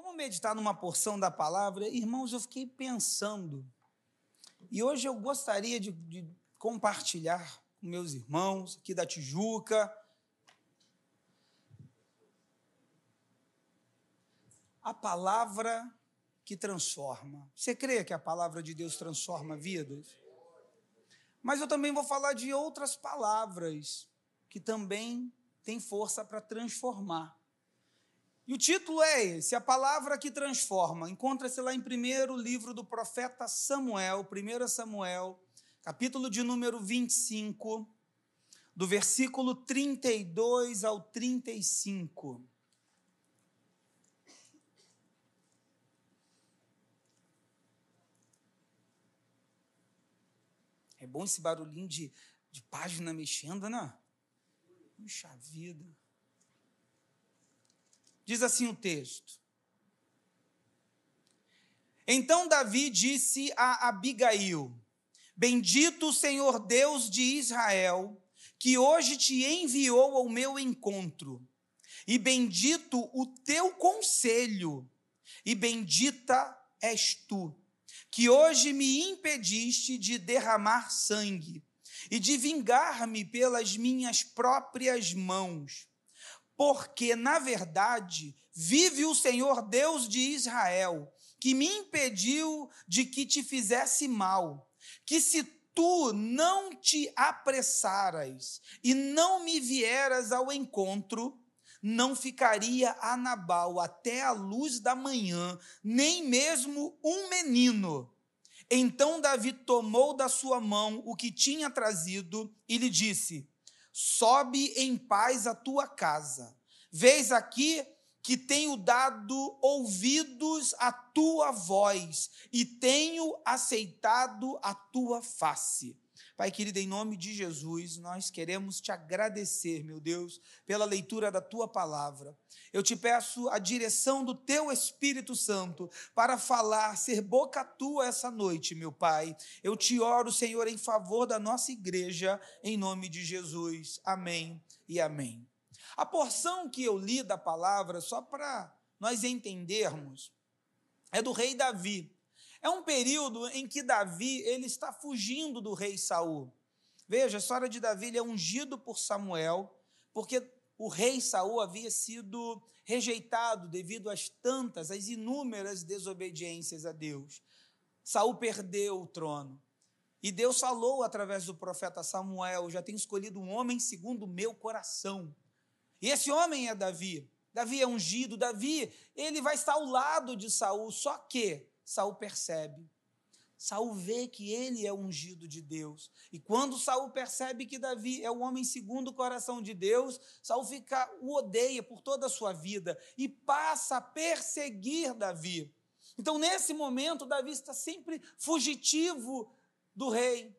Vamos meditar numa porção da palavra? Irmãos, eu fiquei pensando. E hoje eu gostaria de, de compartilhar com meus irmãos aqui da Tijuca. A palavra que transforma. Você crê que a palavra de Deus transforma vidas? Mas eu também vou falar de outras palavras que também têm força para transformar. E o título é esse, a palavra que transforma. Encontra-se lá em primeiro livro do profeta Samuel, 1 Samuel, capítulo de número 25, do versículo 32 ao 35. É bom esse barulhinho de, de página mexendo, né? Puxa vida. Diz assim o texto. Então Davi disse a Abigail: Bendito o Senhor Deus de Israel, que hoje te enviou ao meu encontro, e bendito o teu conselho, e bendita és tu, que hoje me impediste de derramar sangue e de vingar-me pelas minhas próprias mãos porque, na verdade, vive o Senhor Deus de Israel, que me impediu de que te fizesse mal, que se tu não te apressaras e não me vieras ao encontro, não ficaria a Nabal até a luz da manhã, nem mesmo um menino. Então Davi tomou da sua mão o que tinha trazido e lhe disse: sobe em paz à tua casa. Vês aqui que tenho dado ouvidos à tua voz e tenho aceitado a tua face. Pai querido, em nome de Jesus, nós queremos te agradecer, meu Deus, pela leitura da tua palavra. Eu te peço a direção do teu Espírito Santo para falar, ser boca tua essa noite, meu Pai. Eu te oro, Senhor, em favor da nossa igreja, em nome de Jesus. Amém e amém. A porção que eu li da palavra, só para nós entendermos, é do rei Davi. É um período em que Davi ele está fugindo do rei Saul. Veja, a história de Davi ele é ungido por Samuel, porque o rei Saul havia sido rejeitado devido às tantas, às inúmeras desobediências a Deus. Saul perdeu o trono. E Deus falou através do profeta Samuel: Já tenho escolhido um homem segundo o meu coração. E esse homem é Davi. Davi é ungido, Davi, ele vai estar ao lado de Saul, só que Saul percebe. Saul vê que ele é ungido de Deus. E quando Saul percebe que Davi é o homem segundo o coração de Deus, Saul fica o odeia por toda a sua vida e passa a perseguir Davi. Então, nesse momento, Davi está sempre fugitivo do rei.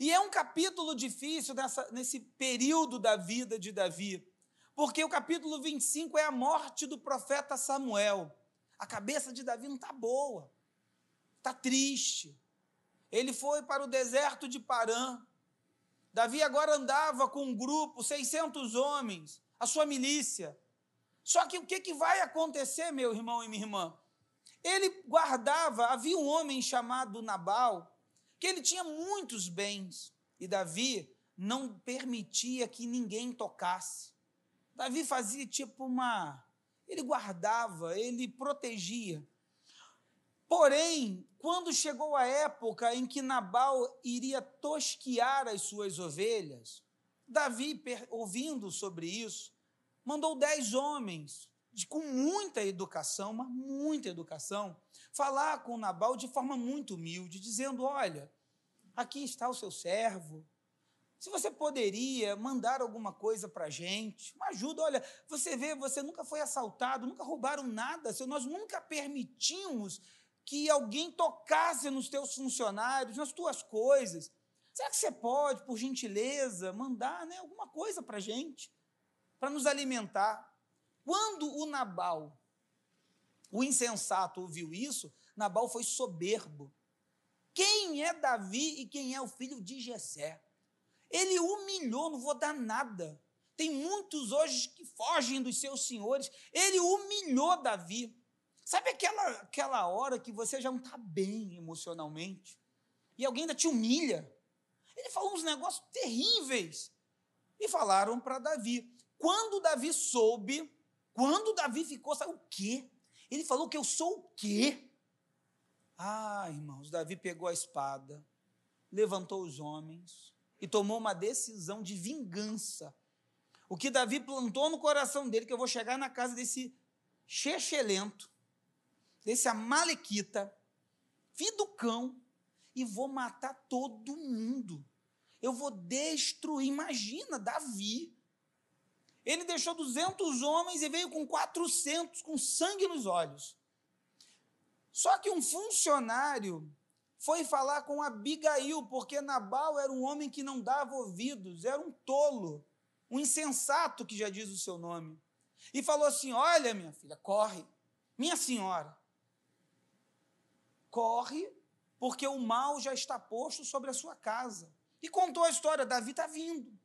E é um capítulo difícil nessa, nesse período da vida de Davi, porque o capítulo 25 é a morte do profeta Samuel. A cabeça de Davi não está boa está triste. Ele foi para o deserto de Parã. Davi agora andava com um grupo, 600 homens, a sua milícia. Só que o que, que vai acontecer, meu irmão e minha irmã? Ele guardava, havia um homem chamado Nabal, que ele tinha muitos bens, e Davi não permitia que ninguém tocasse. Davi fazia tipo uma. Ele guardava, ele protegia. Porém, quando chegou a época em que Nabal iria tosquiar as suas ovelhas, Davi, ouvindo sobre isso, mandou dez homens, com muita educação, mas muita educação, falar com Nabal de forma muito humilde, dizendo: Olha, aqui está o seu servo. Se você poderia mandar alguma coisa para a gente, uma ajuda, olha, você vê, você nunca foi assaltado, nunca roubaram nada, nós nunca permitimos que alguém tocasse nos teus funcionários, nas tuas coisas. Será que você pode, por gentileza, mandar né, alguma coisa para a gente, para nos alimentar? Quando o Nabal, o insensato, ouviu isso, Nabal foi soberbo. Quem é Davi e quem é o filho de Jessé? Ele humilhou, não vou dar nada. Tem muitos hoje que fogem dos seus senhores. Ele humilhou Davi. Sabe aquela, aquela hora que você já não está bem emocionalmente e alguém ainda te humilha? Ele falou uns negócios terríveis e falaram para Davi. Quando Davi soube, quando Davi ficou, sabe o quê? Ele falou que eu sou o quê? Ah, irmãos, Davi pegou a espada, levantou os homens e tomou uma decisão de vingança. O que Davi plantou no coração dele, que eu vou chegar na casa desse chechelento, desse amalequita, filho do cão, e vou matar todo mundo. Eu vou destruir. Imagina, Davi. Ele deixou 200 homens e veio com 400, com sangue nos olhos. Só que um funcionário foi falar com Abigail, porque Nabal era um homem que não dava ouvidos, era um tolo, um insensato, que já diz o seu nome. E falou assim: Olha, minha filha, corre, minha senhora, corre, porque o mal já está posto sobre a sua casa. E contou a história: Davi está vindo.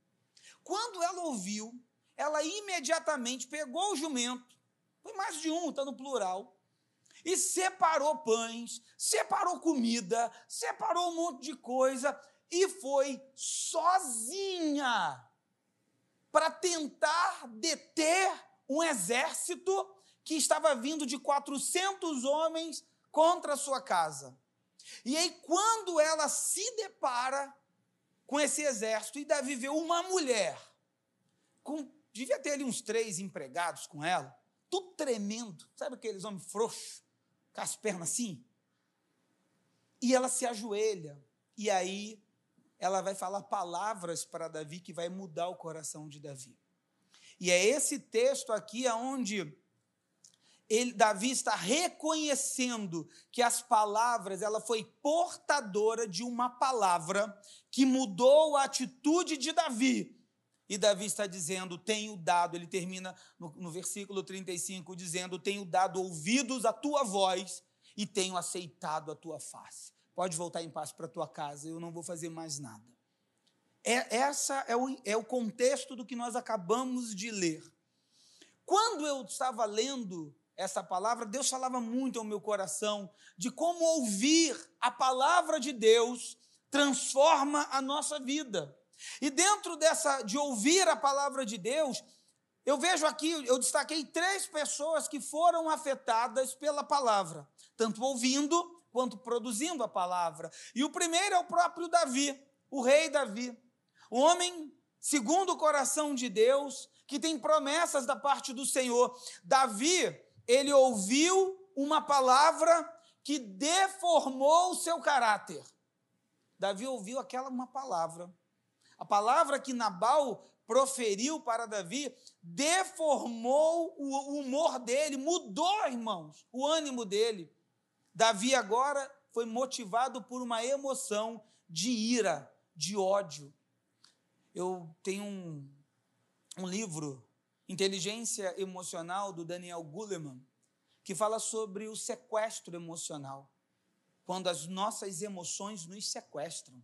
Quando ela ouviu, ela imediatamente pegou o jumento, foi mais de um, está no plural, e separou pães, separou comida, separou um monte de coisa e foi sozinha para tentar deter um exército que estava vindo de 400 homens contra a sua casa. E aí, quando ela se depara com esse exército, e Davi vê uma mulher, com, devia ter ali uns três empregados com ela, tudo tremendo, sabe aqueles homens frouxos, com as pernas assim. E ela se ajoelha. E aí ela vai falar palavras para Davi que vai mudar o coração de Davi. E é esse texto aqui aonde ele, Davi está reconhecendo que as palavras, ela foi portadora de uma palavra que mudou a atitude de Davi. E Davi está dizendo: Tenho dado, ele termina no, no versículo 35, dizendo: Tenho dado ouvidos à tua voz e tenho aceitado a tua face. Pode voltar em paz para a tua casa, eu não vou fazer mais nada. É, essa é o, é o contexto do que nós acabamos de ler. Quando eu estava lendo essa palavra, Deus falava muito ao meu coração de como ouvir a palavra de Deus transforma a nossa vida. E dentro dessa de ouvir a palavra de Deus, eu vejo aqui, eu destaquei três pessoas que foram afetadas pela palavra, tanto ouvindo quanto produzindo a palavra. E o primeiro é o próprio Davi, o rei Davi, o homem segundo o coração de Deus, que tem promessas da parte do Senhor. Davi, ele ouviu uma palavra que deformou o seu caráter. Davi ouviu aquela uma palavra a palavra que Nabal proferiu para Davi deformou o humor dele, mudou, irmãos, o ânimo dele. Davi agora foi motivado por uma emoção de ira, de ódio. Eu tenho um, um livro, Inteligência Emocional, do Daniel Goleman, que fala sobre o sequestro emocional. Quando as nossas emoções nos sequestram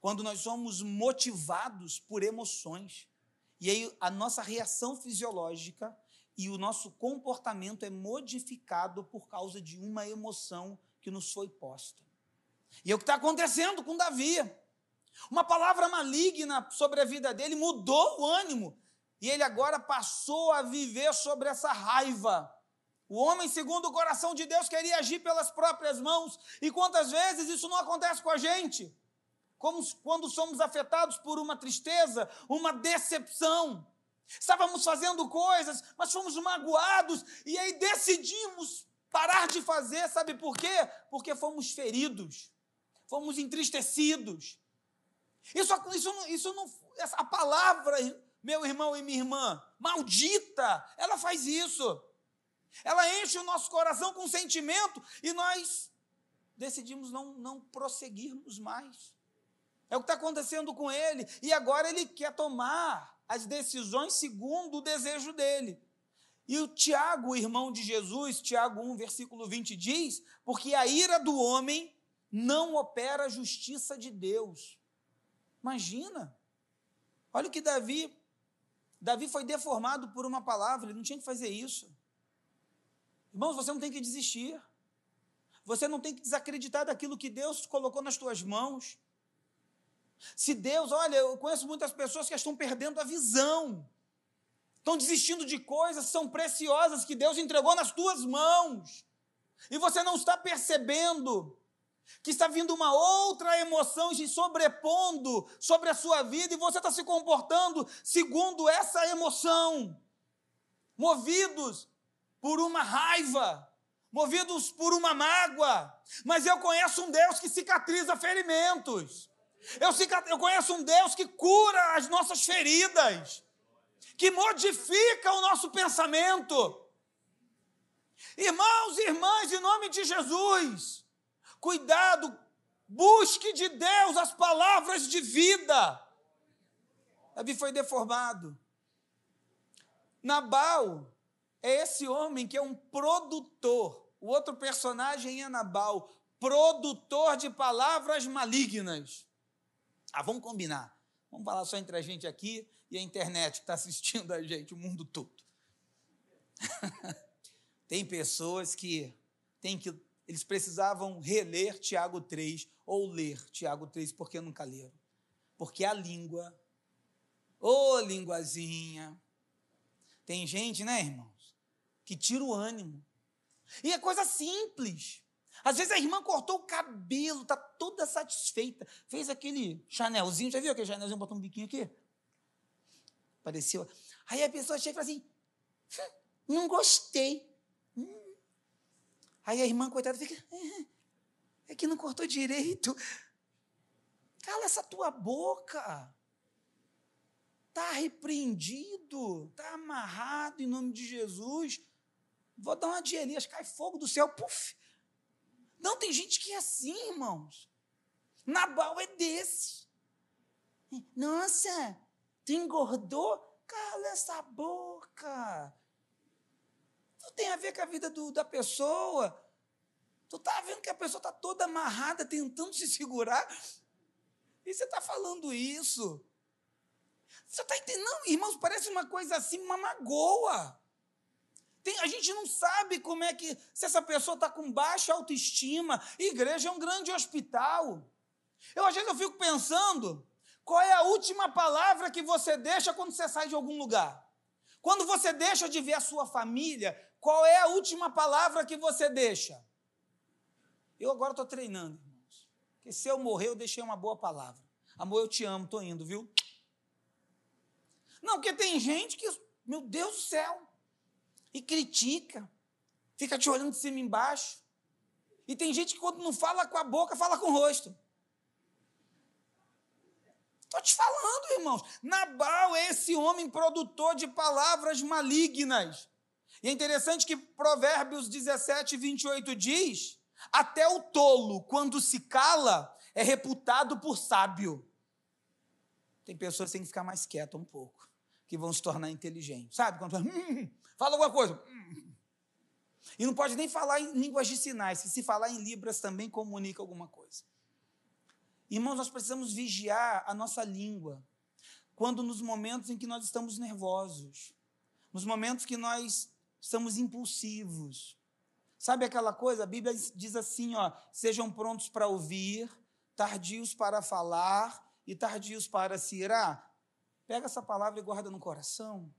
quando nós somos motivados por emoções. E aí a nossa reação fisiológica e o nosso comportamento é modificado por causa de uma emoção que nos foi posta. E é o que está acontecendo com Davi. Uma palavra maligna sobre a vida dele mudou o ânimo. E ele agora passou a viver sobre essa raiva. O homem, segundo o coração de Deus, queria agir pelas próprias mãos. E quantas vezes isso não acontece com a gente? como quando somos afetados por uma tristeza, uma decepção. Estávamos fazendo coisas, mas fomos magoados e aí decidimos parar de fazer, sabe por quê? Porque fomos feridos, fomos entristecidos. Isso, isso, isso não, a palavra, meu irmão e minha irmã, maldita, ela faz isso. Ela enche o nosso coração com sentimento e nós decidimos não, não prosseguirmos mais. É o que está acontecendo com ele. E agora ele quer tomar as decisões segundo o desejo dele. E o Tiago, irmão de Jesus, Tiago 1, versículo 20, diz: Porque a ira do homem não opera a justiça de Deus. Imagina. Olha o que Davi. Davi foi deformado por uma palavra, ele não tinha que fazer isso. Irmãos, você não tem que desistir. Você não tem que desacreditar daquilo que Deus colocou nas tuas mãos. Se Deus, olha, eu conheço muitas pessoas que estão perdendo a visão, estão desistindo de coisas que são preciosas que Deus entregou nas tuas mãos, e você não está percebendo que está vindo uma outra emoção se sobrepondo sobre a sua vida e você está se comportando segundo essa emoção, movidos por uma raiva, movidos por uma mágoa. Mas eu conheço um Deus que cicatriza ferimentos. Eu, eu conheço um Deus que cura as nossas feridas, que modifica o nosso pensamento. Irmãos e irmãs, em nome de Jesus, Cuidado, busque de Deus as palavras de vida. Davi foi deformado. Nabal é esse homem que é um produtor. O outro personagem é Nabal, produtor de palavras malignas. Ah, vamos combinar. Vamos falar só entre a gente aqui e a internet que está assistindo a gente, o mundo todo. Tem pessoas que têm que eles precisavam reler Tiago 3 ou ler Tiago 3 porque nunca leram. Porque a língua, ô oh, linguazinha, tem gente, né, irmãos, que tira o ânimo. E é coisa simples. Às vezes a irmã cortou o cabelo, tá toda satisfeita, fez aquele chanelzinho, já viu aquele chanelzinho, botou um biquinho aqui? Pareceu. Aí a pessoa chega e fala assim: hum, não gostei. Aí a irmã, coitada, fica. É, é que não cortou direito. Cala essa tua boca. Está repreendido, está amarrado em nome de Jesus. Vou dar uma de Elias, cai fogo do céu, puf. Não, tem gente que é assim, irmãos. Nabal é desse. Nossa, tu engordou? Cala essa boca. Não tem a ver com a vida do, da pessoa. Tu está vendo que a pessoa está toda amarrada, tentando se segurar. E você está falando isso. Você está entendendo? Não, irmãos, parece uma coisa assim, uma magoa. Tem, a gente não sabe como é que, se essa pessoa está com baixa autoestima. Igreja é um grande hospital. Eu, às vezes, eu fico pensando, qual é a última palavra que você deixa quando você sai de algum lugar? Quando você deixa de ver a sua família, qual é a última palavra que você deixa? Eu agora estou treinando, irmãos. Porque se eu morrer, eu deixei uma boa palavra. Amor, eu te amo, estou indo, viu? Não, porque tem gente que, meu Deus do céu, e critica, fica te olhando de cima e embaixo. E tem gente que, quando não fala com a boca, fala com o rosto. Estou te falando, irmãos. Nabal é esse homem produtor de palavras malignas. E é interessante que Provérbios 17, 28 diz: Até o tolo, quando se cala, é reputado por sábio. Tem pessoas que têm que ficar mais quietas um pouco, que vão se tornar inteligentes. Sabe? Quando fala, hum, fala alguma coisa. Hum. E não pode nem falar em línguas de sinais, que se falar em Libras também comunica alguma coisa. Irmãos, nós precisamos vigiar a nossa língua quando nos momentos em que nós estamos nervosos, nos momentos que nós estamos impulsivos. Sabe aquela coisa? A Bíblia diz assim, ó, sejam prontos para ouvir, tardios para falar e tardios para se irar. Pega essa palavra e guarda no coração.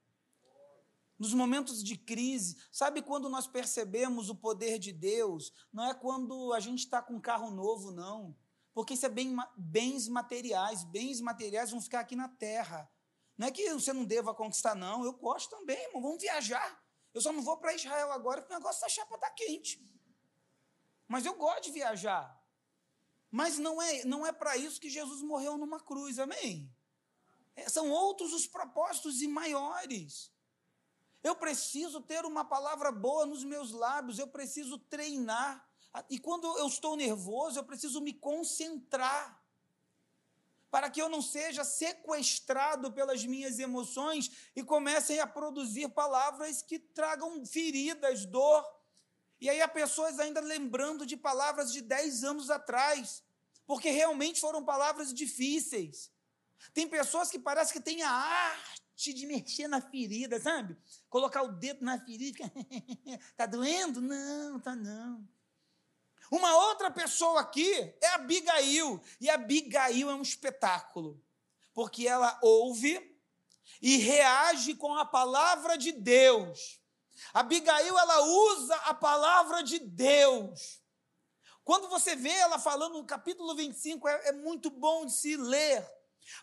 Nos momentos de crise, sabe quando nós percebemos o poder de Deus? Não é quando a gente está com um carro novo, não. Porque isso é bem, bens materiais. Bens materiais vão ficar aqui na terra. Não é que você não deva conquistar, não. Eu gosto também, irmão. Vamos viajar. Eu só não vou para Israel agora porque o negócio da chapa está quente. Mas eu gosto de viajar. Mas não é, não é para isso que Jesus morreu numa cruz, amém? É, são outros os propósitos e maiores. Eu preciso ter uma palavra boa nos meus lábios, eu preciso treinar. E quando eu estou nervoso, eu preciso me concentrar para que eu não seja sequestrado pelas minhas emoções e comecem a produzir palavras que tragam feridas, dor. E aí há pessoas ainda lembrando de palavras de 10 anos atrás, porque realmente foram palavras difíceis. Tem pessoas que parece que têm a arte de mexer na ferida, sabe? Colocar o dedo na ferida. tá doendo? Não, tá não. Uma outra pessoa aqui é Abigail. E Abigail é um espetáculo. Porque ela ouve e reage com a palavra de Deus. Abigail, ela usa a palavra de Deus. Quando você vê ela falando no capítulo 25, é, é muito bom de se ler.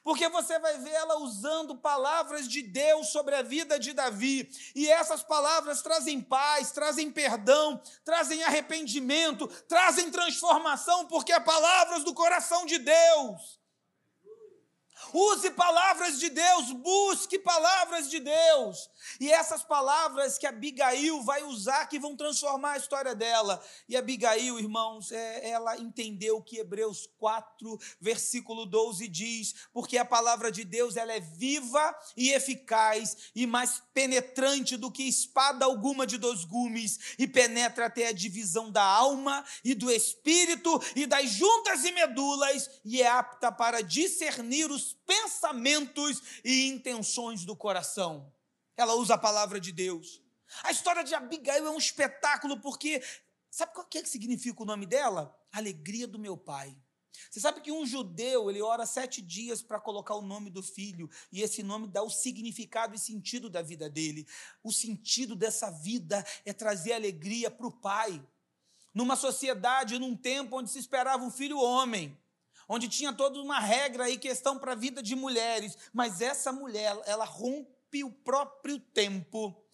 Porque você vai ver ela usando palavras de Deus sobre a vida de Davi, e essas palavras trazem paz, trazem perdão, trazem arrependimento, trazem transformação, porque é palavras do coração de Deus. Use palavras de Deus, busque palavras de Deus. E essas palavras que Abigail vai usar que vão transformar a história dela. E Abigail, irmãos, é, ela entendeu que Hebreus 4, versículo 12 diz: porque a palavra de Deus ela é viva e eficaz e mais penetrante do que espada alguma de dois gumes e penetra até a divisão da alma e do espírito e das juntas e medulas e é apta para discernir os pensamentos e intenções do coração. Ela usa a palavra de Deus. A história de Abigail é um espetáculo porque sabe o que, é que significa o nome dela? Alegria do meu pai. Você sabe que um judeu ele ora sete dias para colocar o nome do filho e esse nome dá o significado e sentido da vida dele. O sentido dessa vida é trazer alegria para o pai. Numa sociedade, num tempo onde se esperava um filho homem, onde tinha toda uma regra e questão para a vida de mulheres, mas essa mulher, ela rompe o próprio tempo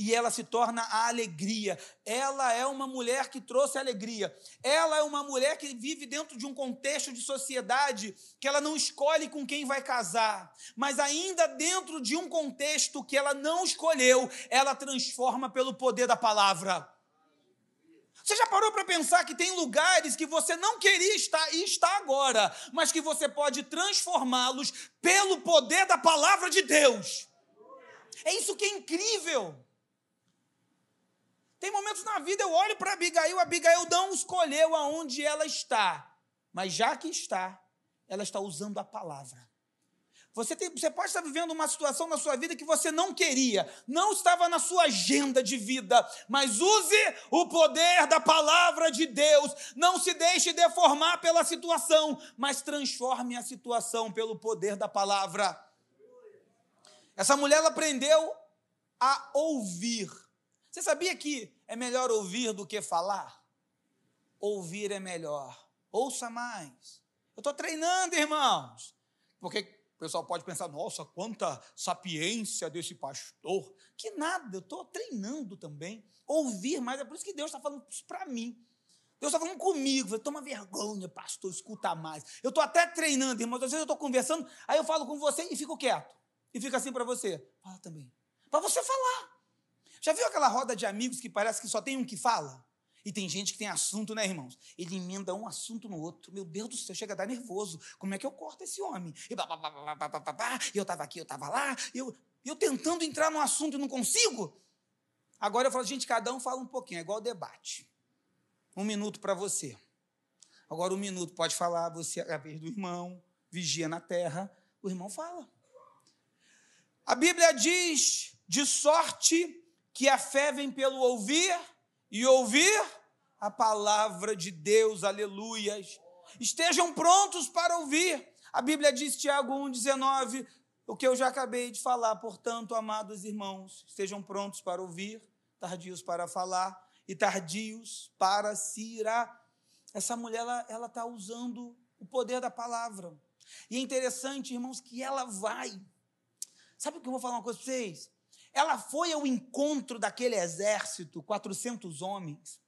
e ela se torna a alegria. Ela é uma mulher que trouxe alegria. Ela é uma mulher que vive dentro de um contexto de sociedade que ela não escolhe com quem vai casar, mas ainda dentro de um contexto que ela não escolheu, ela transforma pelo poder da palavra. Você já parou para pensar que tem lugares que você não queria estar e está agora, mas que você pode transformá-los pelo poder da palavra de Deus? É isso que é incrível. Tem momentos na vida eu olho para Abigail, Abigail não escolheu aonde ela está, mas já que está, ela está usando a palavra. Você, tem, você pode estar vivendo uma situação na sua vida que você não queria, não estava na sua agenda de vida, mas use o poder da palavra de Deus. Não se deixe deformar pela situação, mas transforme a situação pelo poder da palavra. Essa mulher aprendeu a ouvir. Você sabia que é melhor ouvir do que falar? Ouvir é melhor. Ouça mais. Eu estou treinando, irmãos. Porque pessoal pode pensar, nossa, quanta sapiência desse pastor. Que nada, eu estou treinando também. Ouvir mais, é por isso que Deus está falando isso para mim. Deus está falando comigo, toma vergonha, pastor, escuta mais. Eu estou até treinando, irmãos. Às vezes eu estou conversando, aí eu falo com você e fico quieto. E fica assim para você. Fala também. Para você falar. Já viu aquela roda de amigos que parece que só tem um que fala? E tem gente que tem assunto, né, irmãos? Ele emenda um assunto no outro. Meu Deus do céu, chega a dar nervoso. Como é que eu corto esse homem? E blá, blá, blá, blá, eu estava aqui, eu estava lá, eu, eu tentando entrar no assunto e não consigo. Agora eu falo, gente, cada um fala um pouquinho, é igual debate. Um minuto para você. Agora um minuto pode falar, você é a vez do irmão, vigia na terra, o irmão fala. A Bíblia diz de sorte que a fé vem pelo ouvir e ouvir a palavra de Deus, aleluias. Estejam prontos para ouvir. A Bíblia diz, Tiago 1,19, o que eu já acabei de falar. Portanto, amados irmãos, estejam prontos para ouvir, tardios para falar e tardios para se irá. Essa mulher, ela está usando o poder da palavra. E é interessante, irmãos, que ela vai. Sabe o que eu vou falar uma coisa para vocês? Ela foi ao encontro daquele exército, 400 homens,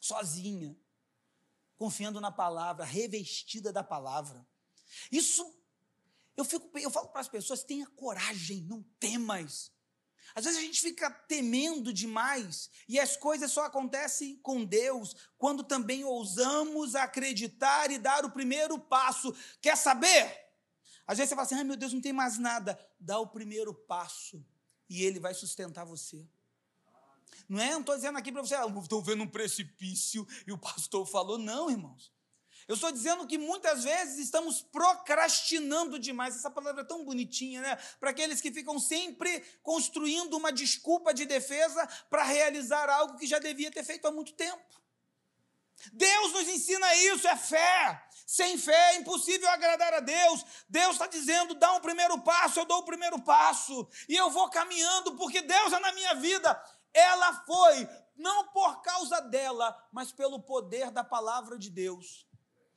sozinha, confiando na palavra, revestida da palavra. Isso, eu, fico, eu falo para as pessoas: tenha coragem, não temas. Às vezes a gente fica temendo demais e as coisas só acontecem com Deus quando também ousamos acreditar e dar o primeiro passo. Quer saber? Às vezes você fala assim: ai meu Deus, não tem mais nada. Dá o primeiro passo e ele vai sustentar você. Não é? Não estou dizendo aqui para você, ah, estou vendo um precipício e o pastor falou. Não, irmãos. Eu estou dizendo que muitas vezes estamos procrastinando demais. Essa palavra é tão bonitinha, né? Para aqueles que ficam sempre construindo uma desculpa de defesa para realizar algo que já devia ter feito há muito tempo. Deus nos ensina isso, é fé. Sem fé é impossível agradar a Deus. Deus está dizendo: dá um primeiro passo, eu dou o primeiro passo. E eu vou caminhando, porque Deus é na minha vida. Ela foi, não por causa dela, mas pelo poder da palavra de Deus.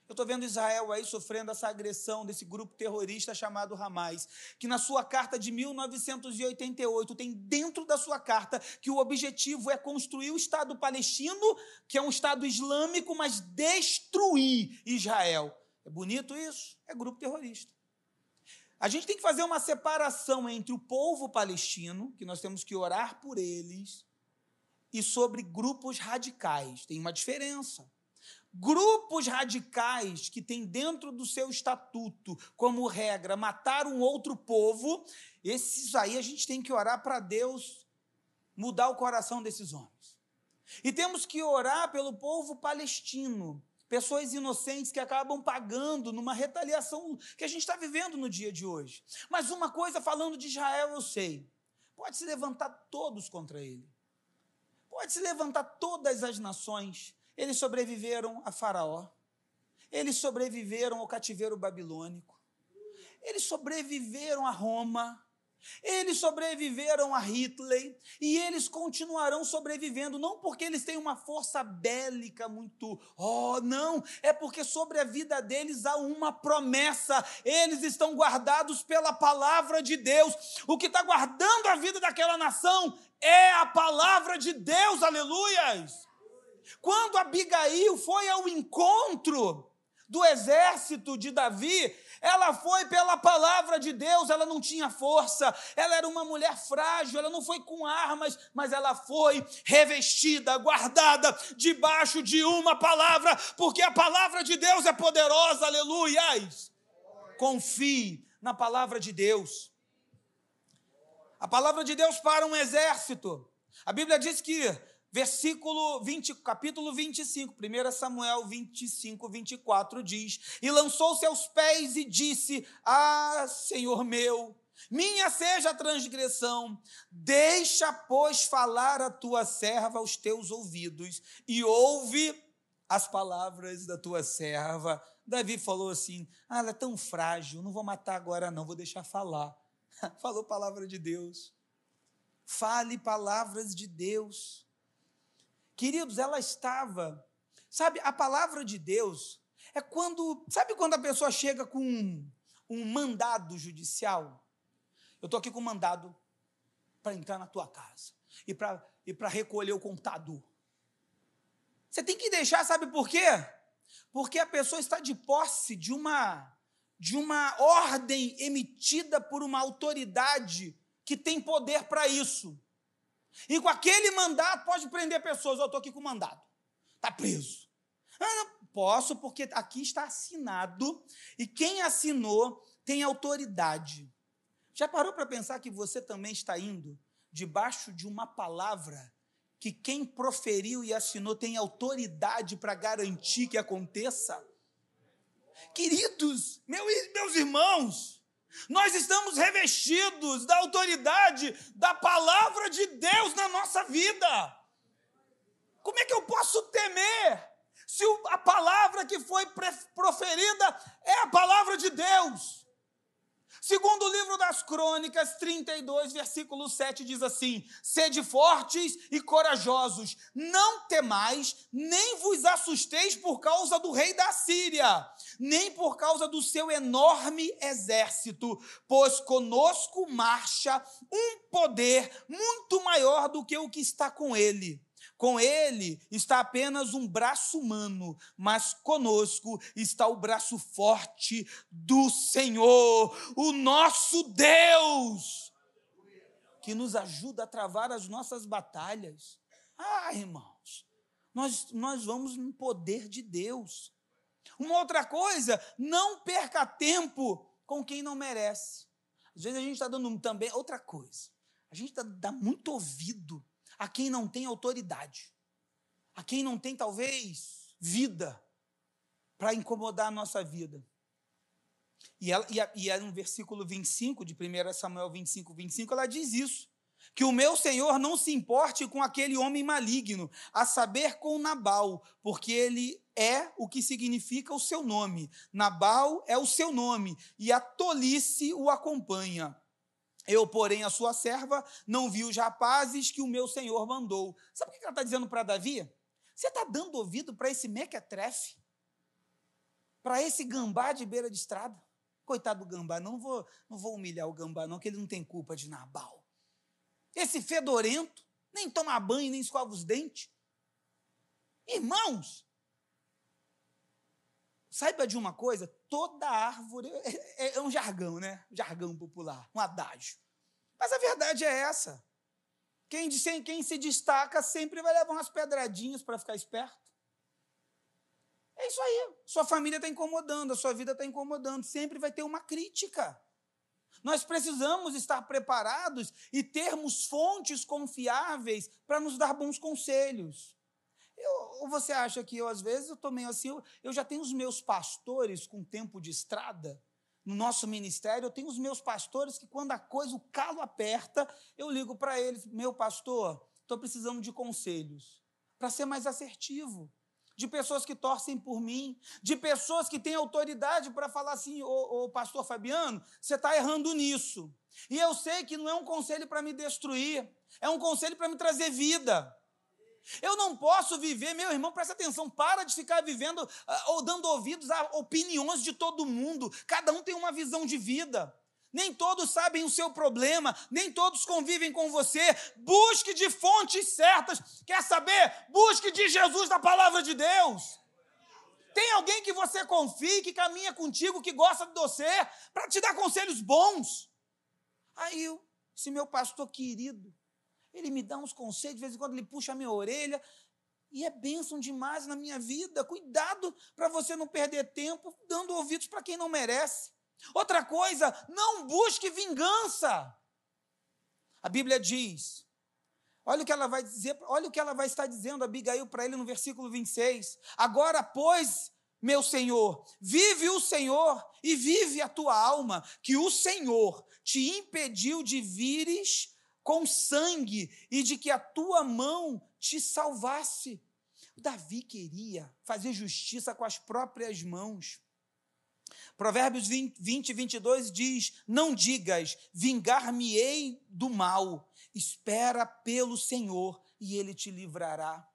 Eu estou vendo Israel aí sofrendo essa agressão desse grupo terrorista chamado Hamas, que na sua carta de 1988 tem dentro da sua carta que o objetivo é construir o Estado palestino, que é um Estado islâmico, mas destruir Israel. É bonito isso? É grupo terrorista. A gente tem que fazer uma separação entre o povo palestino, que nós temos que orar por eles, e sobre grupos radicais. Tem uma diferença. Grupos radicais que têm dentro do seu estatuto como regra matar um outro povo, esses aí a gente tem que orar para Deus mudar o coração desses homens. E temos que orar pelo povo palestino, pessoas inocentes que acabam pagando numa retaliação que a gente está vivendo no dia de hoje. Mas uma coisa, falando de Israel, eu sei: pode se levantar todos contra ele, pode se levantar todas as nações, eles sobreviveram a Faraó. Eles sobreviveram ao cativeiro babilônico. Eles sobreviveram a Roma. Eles sobreviveram a Hitler e eles continuarão sobrevivendo, não porque eles têm uma força bélica muito, oh, não, é porque sobre a vida deles há uma promessa, eles estão guardados pela palavra de Deus. O que está guardando a vida daquela nação é a palavra de Deus, aleluias. Quando Abigail foi ao encontro do exército de Davi, ela foi pela palavra de Deus, ela não tinha força, ela era uma mulher frágil, ela não foi com armas, mas ela foi revestida, guardada debaixo de uma palavra, porque a palavra de Deus é poderosa, aleluias. Confie na palavra de Deus. A palavra de Deus para um exército. A Bíblia diz que versículo 20, capítulo 25, 1 Samuel 25, 24 diz: E lançou-se aos pés e disse: Ah, Senhor meu, minha seja a transgressão, deixa, pois, falar a tua serva aos teus ouvidos, e ouve as palavras da tua serva. Davi falou assim: Ah, ela é tão frágil, não vou matar agora, não, vou deixar falar. Falou palavra de Deus. Fale palavras de Deus. Queridos, ela estava. Sabe, a palavra de Deus é quando. Sabe quando a pessoa chega com um, um mandado judicial? Eu estou aqui com um mandado para entrar na tua casa e para e recolher o computador. Você tem que deixar, sabe por quê? Porque a pessoa está de posse de uma de uma ordem emitida por uma autoridade que tem poder para isso. E com aquele mandato pode prender pessoas. Eu estou aqui com mandado. Está preso. Ah, não posso, porque aqui está assinado. E quem assinou tem autoridade. Já parou para pensar que você também está indo debaixo de uma palavra que quem proferiu e assinou tem autoridade para garantir que aconteça? Queridos, meus irmãos, nós estamos revestidos da autoridade da palavra de Deus na nossa vida. Como é que eu posso temer se a palavra que foi proferida é a palavra de Deus? Segundo o livro das Crônicas 32, versículo 7 diz assim: Sede fortes e corajosos, não temais, nem vos assusteis por causa do rei da Síria, nem por causa do seu enorme exército, pois conosco marcha um poder muito maior do que o que está com ele. Com ele está apenas um braço humano, mas conosco está o braço forte do Senhor, o nosso Deus, que nos ajuda a travar as nossas batalhas. Ah, irmãos, nós, nós vamos no poder de Deus. Uma outra coisa, não perca tempo com quem não merece. Às vezes a gente está dando também outra coisa. A gente dá, dá muito ouvido a quem não tem autoridade, a quem não tem talvez vida. para incomodar a nossa vida. E, ela, e, a, e no versículo 25, de 1 Samuel 25, 25, ela diz isso. Que o meu Senhor não se importe com aquele homem maligno, a saber, com Nabal, porque ele é o que significa o seu nome. Nabal é o seu nome, e a tolice o acompanha. Eu, porém, a sua serva, não vi os rapazes que o meu senhor mandou. Sabe o que ela está dizendo para Davi? Você está dando ouvido para esse mequetrefe? Para esse gambá de beira de estrada? Coitado do gambá, não vou, não vou humilhar o gambá, não, que ele não tem culpa de Nabal. Esse fedorento, nem toma banho, nem escova os dentes. Irmãos, saiba de uma coisa: toda árvore é, é, é um jargão, né? jargão popular, um adágio. Mas a verdade é essa. Quem, quem se destaca sempre vai levar umas pedradinhas para ficar esperto. É isso aí. Sua família está incomodando, a sua vida está incomodando. Sempre vai ter uma crítica. Nós precisamos estar preparados e termos fontes confiáveis para nos dar bons conselhos. Ou você acha que eu, às vezes, eu estou meio assim, eu, eu já tenho os meus pastores com tempo de estrada, no nosso ministério, eu tenho os meus pastores que, quando a coisa, o calo aperta, eu ligo para eles: meu pastor, estou precisando de conselhos para ser mais assertivo de pessoas que torcem por mim, de pessoas que têm autoridade para falar assim: ô, ô pastor Fabiano, você está errando nisso. E eu sei que não é um conselho para me destruir, é um conselho para me trazer vida. Eu não posso viver, meu irmão, presta atenção, para de ficar vivendo uh, ou dando ouvidos a opiniões de todo mundo. Cada um tem uma visão de vida. Nem todos sabem o seu problema, nem todos convivem com você. Busque de fontes certas. Quer saber? Busque de Jesus da palavra de Deus. Tem alguém que você confie, que caminha contigo, que gosta de você, para te dar conselhos bons. Aí, esse meu pastor querido, ele me dá uns conselhos, de vez em quando ele puxa a minha orelha, e é bênção demais na minha vida. Cuidado para você não perder tempo dando ouvidos para quem não merece. Outra coisa, não busque vingança. A Bíblia diz, olha o que ela vai dizer, olha o que ela vai estar dizendo, Abigail, para ele no versículo 26. Agora, pois, meu Senhor, vive o Senhor e vive a tua alma, que o Senhor te impediu de vires com sangue e de que a tua mão te salvasse. Davi queria fazer justiça com as próprias mãos. Provérbios 20, 20 22 diz: Não digas, vingar-me-ei do mal, espera pelo Senhor e ele te livrará.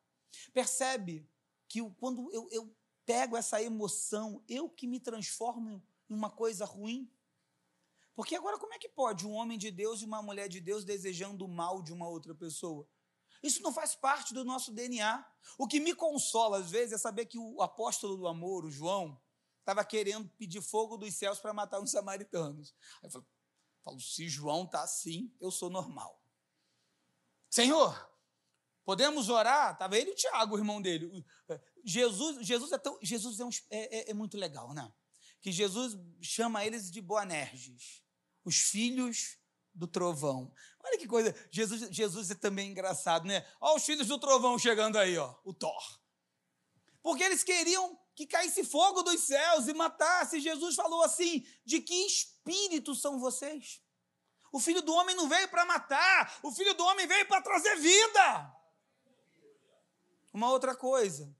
Percebe que quando eu, eu pego essa emoção, eu que me transformo em uma coisa ruim? Porque agora, como é que pode um homem de Deus e uma mulher de Deus desejando o mal de uma outra pessoa? Isso não faz parte do nosso DNA. O que me consola, às vezes, é saber que o apóstolo do amor, o João, estava querendo pedir fogo dos céus para matar uns samaritanos. Aí eu falo, se João está assim, eu sou normal. Senhor, podemos orar? Estava ele e o Tiago, o irmão dele. Jesus, Jesus, é, tão, Jesus é, um, é, é, é, muito legal, né? Que Jesus chama eles de Boanerges, os filhos do trovão. Olha que coisa, Jesus, Jesus é também engraçado, né? Olha os filhos do trovão chegando aí, ó, o Thor. Porque eles queriam que caísse fogo dos céus e matasse. Jesus falou assim: de que espírito são vocês? O filho do homem não veio para matar, o filho do homem veio para trazer vida. Uma outra coisa,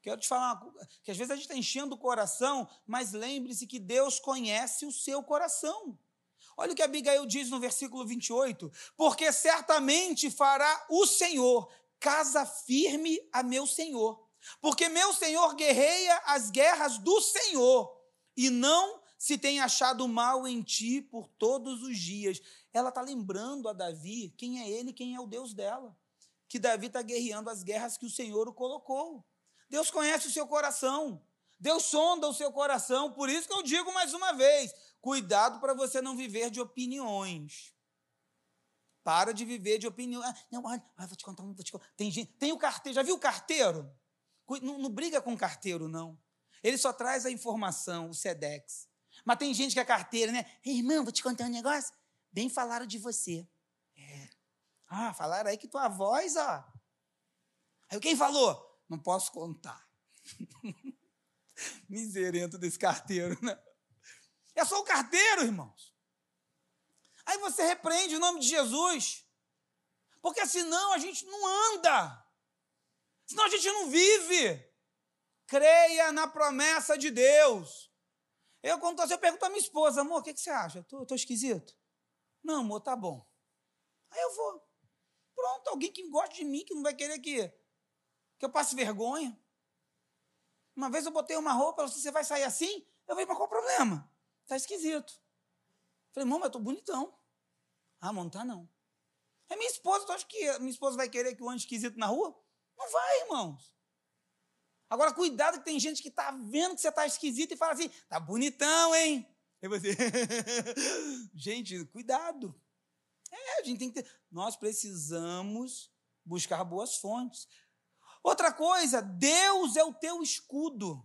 quero te falar, que às vezes a gente está enchendo o coração, mas lembre-se que Deus conhece o seu coração. Olha o que Abigail diz no versículo 28: Porque certamente fará o Senhor casa firme a meu Senhor porque meu Senhor guerreia as guerras do Senhor, e não se tem achado mal em ti por todos os dias. Ela está lembrando a Davi quem é ele, quem é o Deus dela. Que Davi está guerreando as guerras que o Senhor o colocou. Deus conhece o seu coração. Deus sonda o seu coração. Por isso que eu digo mais uma vez: cuidado para você não viver de opiniões. Para de viver de opinião. Ah, não, olha, vou te contar, vou te. Tem gente, tem o carteiro, já viu o carteiro? Não, não briga com carteiro, não. Ele só traz a informação, o SEDEX. Mas tem gente que é carteira, né? Irmão, vou te contar um negócio. Bem falaram de você. É. Ah, falaram aí que tua voz, ó. Aí quem falou? Não posso contar. Miserento desse carteiro, né? É só o carteiro, irmãos. Aí você repreende o nome de Jesus. Porque senão a gente não anda. Senão a gente não vive. Creia na promessa de Deus. Eu, quando estou, eu pergunto à minha esposa, amor, o que, que você acha? Estou esquisito? Não, amor, tá bom. Aí eu vou. Pronto, alguém que gosta de mim, que não vai querer que, que eu passe vergonha. Uma vez eu botei uma roupa, ela disse, você vai sair assim? Eu falei, mas qual o problema? Está esquisito. Falei, irmão, mas eu estou bonitão. Ah, mas não está não. É minha esposa, tu acha que minha esposa vai querer que eu ande esquisito na rua? Não vai, irmãos. Agora, cuidado que tem gente que está vendo que você está esquisito e fala assim, tá bonitão, hein? E você, gente, cuidado. É, a gente tem que ter. Nós precisamos buscar boas fontes. Outra coisa, Deus é o teu escudo.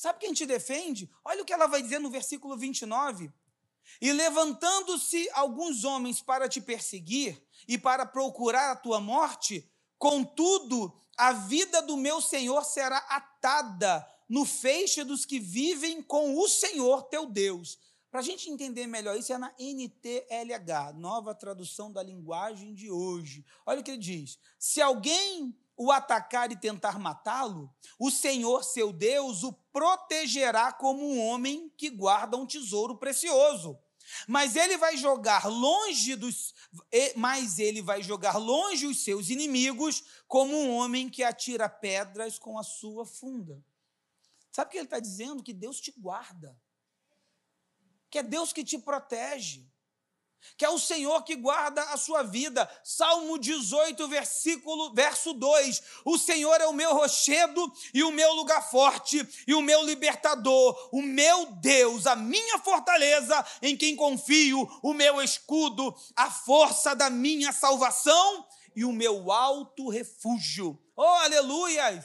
Sabe quem te defende? Olha o que ela vai dizer no versículo 29. E levantando-se alguns homens para te perseguir e para procurar a tua morte, contudo, a vida do meu Senhor será atada no feixe dos que vivem com o Senhor teu Deus. Para a gente entender melhor isso, é na NTLH, nova tradução da linguagem de hoje. Olha o que ele diz: se alguém o atacar e tentar matá-lo, o Senhor seu Deus o protegerá como um homem que guarda um tesouro precioso. Mas ele vai jogar longe dos mas ele vai jogar longe os seus inimigos como um homem que atira pedras com a sua funda. Sabe o que ele está dizendo? Que Deus te guarda. Que é Deus que te protege que é o Senhor que guarda a sua vida. Salmo 18, versículo, verso 2. O Senhor é o meu rochedo e o meu lugar forte e o meu libertador, o meu Deus, a minha fortaleza em quem confio, o meu escudo, a força da minha salvação e o meu alto refúgio. Oh, aleluias!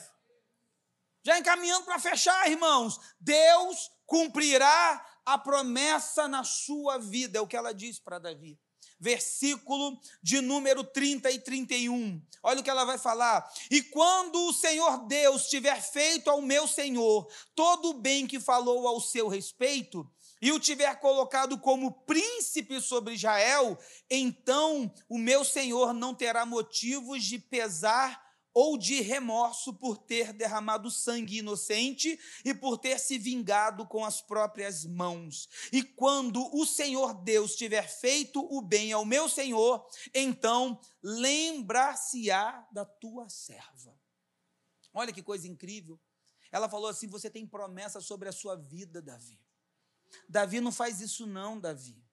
Já encaminhando para fechar, irmãos, Deus cumprirá a promessa na sua vida, é o que ela diz para Davi. Versículo de número 30 e 31. Olha o que ela vai falar. E quando o Senhor Deus tiver feito ao meu Senhor todo o bem que falou ao seu respeito, e o tiver colocado como príncipe sobre Israel, então o meu Senhor não terá motivos de pesar ou de remorso por ter derramado sangue inocente e por ter se vingado com as próprias mãos. E quando o Senhor Deus tiver feito o bem ao meu Senhor, então lembrar-se-á da tua serva. Olha que coisa incrível. Ela falou assim: você tem promessa sobre a sua vida, Davi. Davi não faz isso, não, Davi.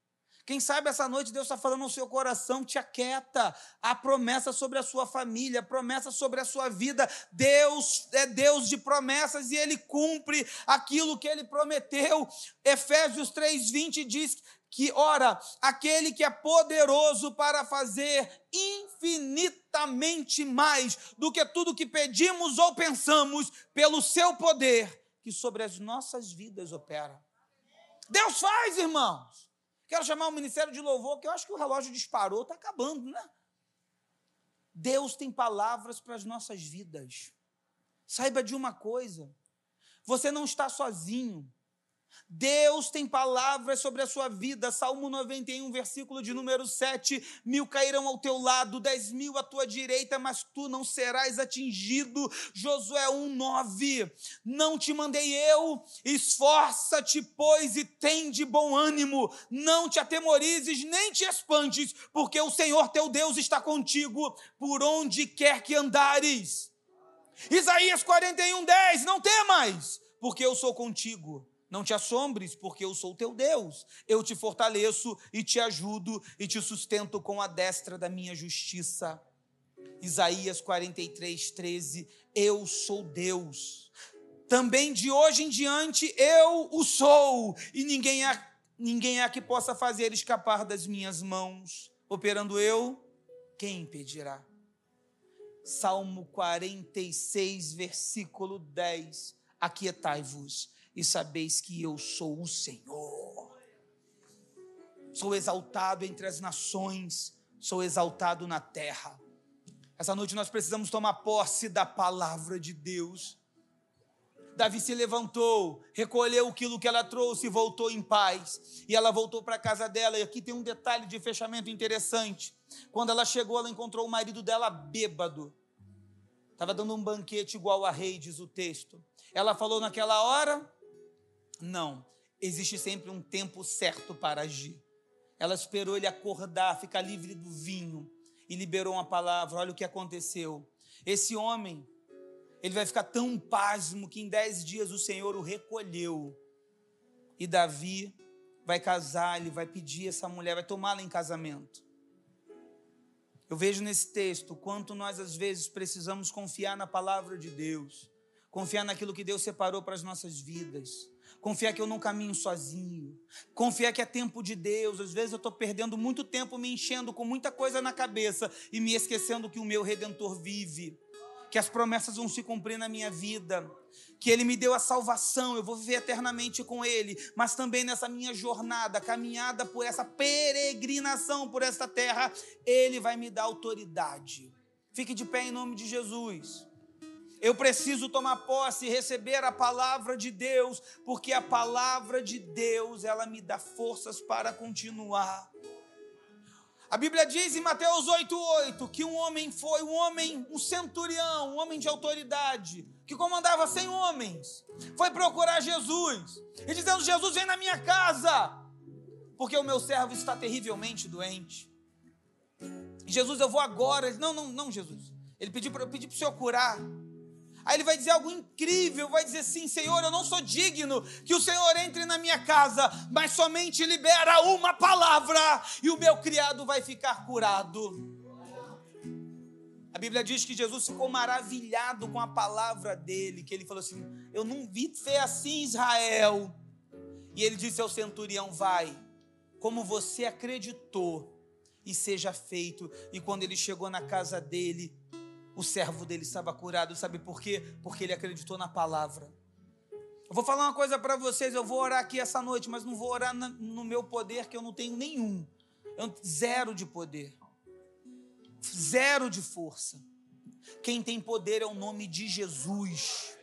Quem sabe essa noite Deus está falando no seu coração, te aquieta. A promessa sobre a sua família, promessa sobre a sua vida. Deus é Deus de promessas e Ele cumpre aquilo que Ele prometeu. Efésios 3,20 diz que, ora, aquele que é poderoso para fazer infinitamente mais do que tudo que pedimos ou pensamos, pelo seu poder que sobre as nossas vidas opera. Deus faz, irmãos. Quero chamar o ministério de louvor, que eu acho que o relógio disparou, está acabando, né? Deus tem palavras para as nossas vidas. Saiba de uma coisa: você não está sozinho. Deus tem palavras sobre a sua vida. Salmo 91, versículo de número 7. Mil cairão ao teu lado, dez mil à tua direita, mas tu não serás atingido. Josué 1, 9. Não te mandei eu, esforça-te, pois, e tem de bom ânimo. Não te atemorizes, nem te espantes, porque o Senhor teu Deus está contigo por onde quer que andares. Isaías 41, 10. Não temas, porque eu sou contigo não te assombres, porque eu sou teu Deus. Eu te fortaleço e te ajudo e te sustento com a destra da minha justiça. Isaías 43, 13. Eu sou Deus. Também de hoje em diante eu o sou, e ninguém há, ninguém há que possa fazer escapar das minhas mãos. Operando eu, quem impedirá? Salmo 46, versículo 10. Aquietai-vos e sabeis que eu sou o Senhor. Sou exaltado entre as nações, sou exaltado na terra. Essa noite nós precisamos tomar posse da palavra de Deus. Davi se levantou, recolheu aquilo que ela trouxe e voltou em paz. E ela voltou para a casa dela. E aqui tem um detalhe de fechamento interessante. Quando ela chegou, ela encontrou o marido dela bêbado. Estava dando um banquete igual a rei, diz o texto. Ela falou naquela hora: Não, existe sempre um tempo certo para agir. Ela esperou ele acordar, ficar livre do vinho e liberou uma palavra. Olha o que aconteceu. Esse homem ele vai ficar tão pasmo que em dez dias o Senhor o recolheu. E Davi vai casar, ele vai pedir essa mulher, vai tomá-la em casamento. Eu vejo nesse texto quanto nós às vezes precisamos confiar na palavra de Deus, confiar naquilo que Deus separou para as nossas vidas, confiar que eu não caminho sozinho, confiar que é tempo de Deus. Às vezes eu estou perdendo muito tempo me enchendo com muita coisa na cabeça e me esquecendo que o meu redentor vive que as promessas vão se cumprir na minha vida, que Ele me deu a salvação, eu vou viver eternamente com Ele, mas também nessa minha jornada, caminhada por essa peregrinação por esta terra, Ele vai me dar autoridade. Fique de pé em nome de Jesus. Eu preciso tomar posse e receber a palavra de Deus, porque a palavra de Deus, ela me dá forças para continuar. A Bíblia diz em Mateus 8,8 que um homem foi um homem, um centurião, um homem de autoridade, que comandava cem homens, foi procurar Jesus e dizendo: Jesus, vem na minha casa, porque o meu servo está terrivelmente doente. Jesus, eu vou agora. Ele, não, não, não, Jesus. Ele pediu para eu pedir para o Senhor curar. Aí ele vai dizer algo incrível, vai dizer assim: Senhor, eu não sou digno que o Senhor entre na minha casa, mas somente libera uma palavra e o meu criado vai ficar curado. A Bíblia diz que Jesus ficou maravilhado com a palavra dele, que ele falou assim: Eu não vi fé assim, Israel. E ele disse ao centurião: Vai, como você acreditou, e seja feito. E quando ele chegou na casa dele, o servo dele estava curado. Sabe por quê? Porque ele acreditou na palavra. Eu vou falar uma coisa para vocês. Eu vou orar aqui essa noite, mas não vou orar no meu poder, que eu não tenho nenhum. Eu, zero de poder. Zero de força. Quem tem poder é o nome de Jesus.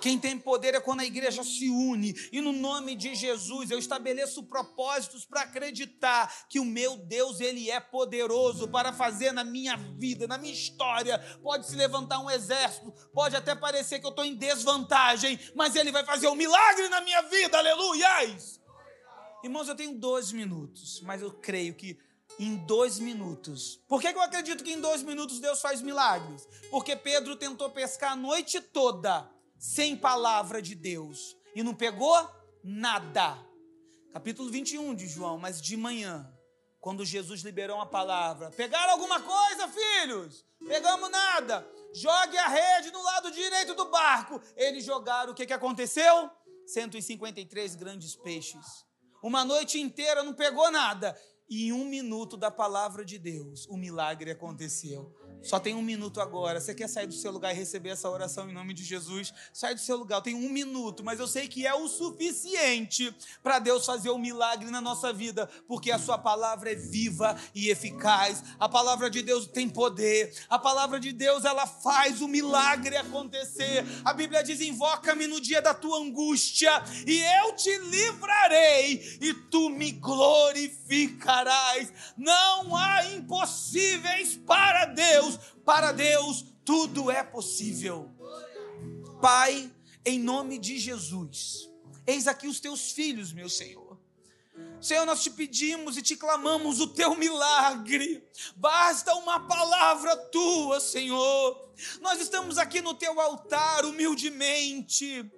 Quem tem poder é quando a igreja se une e no nome de Jesus eu estabeleço propósitos para acreditar que o meu Deus ele é poderoso para fazer na minha vida, na minha história. Pode se levantar um exército, pode até parecer que eu estou em desvantagem, mas ele vai fazer um milagre na minha vida. Aleluias! Irmãos, eu tenho dois minutos, mas eu creio que em dois minutos. Por que eu acredito que em dois minutos Deus faz milagres? Porque Pedro tentou pescar a noite toda sem palavra de Deus e não pegou nada. Capítulo 21 de João, mas de manhã, quando Jesus liberou uma palavra, pegaram alguma coisa, filhos? Pegamos nada. Jogue a rede no lado direito do barco. Eles jogaram, o que, que aconteceu? 153 grandes peixes. Uma noite inteira não pegou nada. E em um minuto da palavra de Deus, o milagre aconteceu. Só tem um minuto agora. Você quer sair do seu lugar e receber essa oração em nome de Jesus? Sai do seu lugar. Eu tenho um minuto, mas eu sei que é o suficiente para Deus fazer um milagre na nossa vida, porque a Sua palavra é viva e eficaz. A palavra de Deus tem poder. A palavra de Deus ela faz o milagre acontecer. A Bíblia diz: invoca-me no dia da tua angústia e eu te livrarei e tu me glorificarás. Não há impossíveis para Deus. Para Deus tudo é possível. Pai, em nome de Jesus, eis aqui os teus filhos, meu Senhor. Senhor, nós te pedimos e te clamamos o teu milagre. Basta uma palavra tua, Senhor. Nós estamos aqui no teu altar humildemente.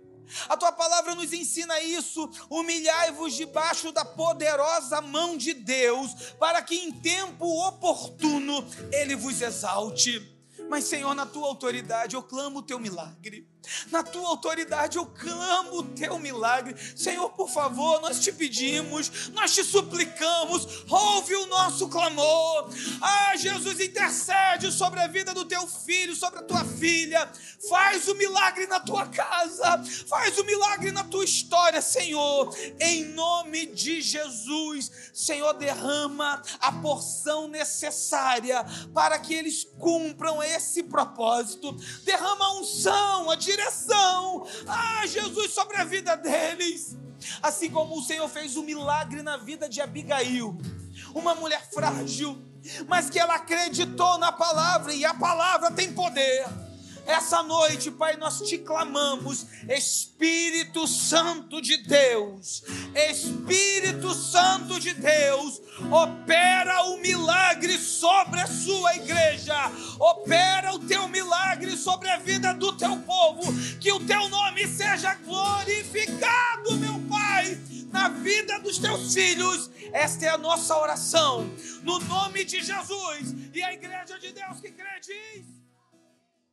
A tua palavra nos ensina isso. Humilhai-vos debaixo da poderosa mão de Deus, para que em tempo oportuno ele vos exalte. Mas, Senhor, na tua autoridade eu clamo o teu milagre. Na tua autoridade eu clamo o teu milagre. Senhor, por favor, nós te pedimos, nós te suplicamos, ouve o nosso clamor. Ah, Jesus, intercede sobre a vida do teu filho, sobre a tua filha. Faz o milagre na tua casa, faz o milagre na tua história, Senhor. Em nome de Jesus, Senhor, derrama a porção necessária para que eles cumpram esse propósito. Derrama a unção, a direção, Ah, Jesus, sobre a vida deles. Assim como o Senhor fez um milagre na vida de Abigail, uma mulher frágil, mas que ela acreditou na palavra e a palavra tem poder. Essa noite, Pai, nós te clamamos, Espírito Santo de Deus, Espírito Santo de Deus, opera o milagre sobre a sua igreja, opera o teu milagre sobre a vida do teu povo, que o teu nome seja glorificado, meu Pai, na vida dos teus filhos. Esta é a nossa oração, no nome de Jesus. E a igreja de Deus que crê diz.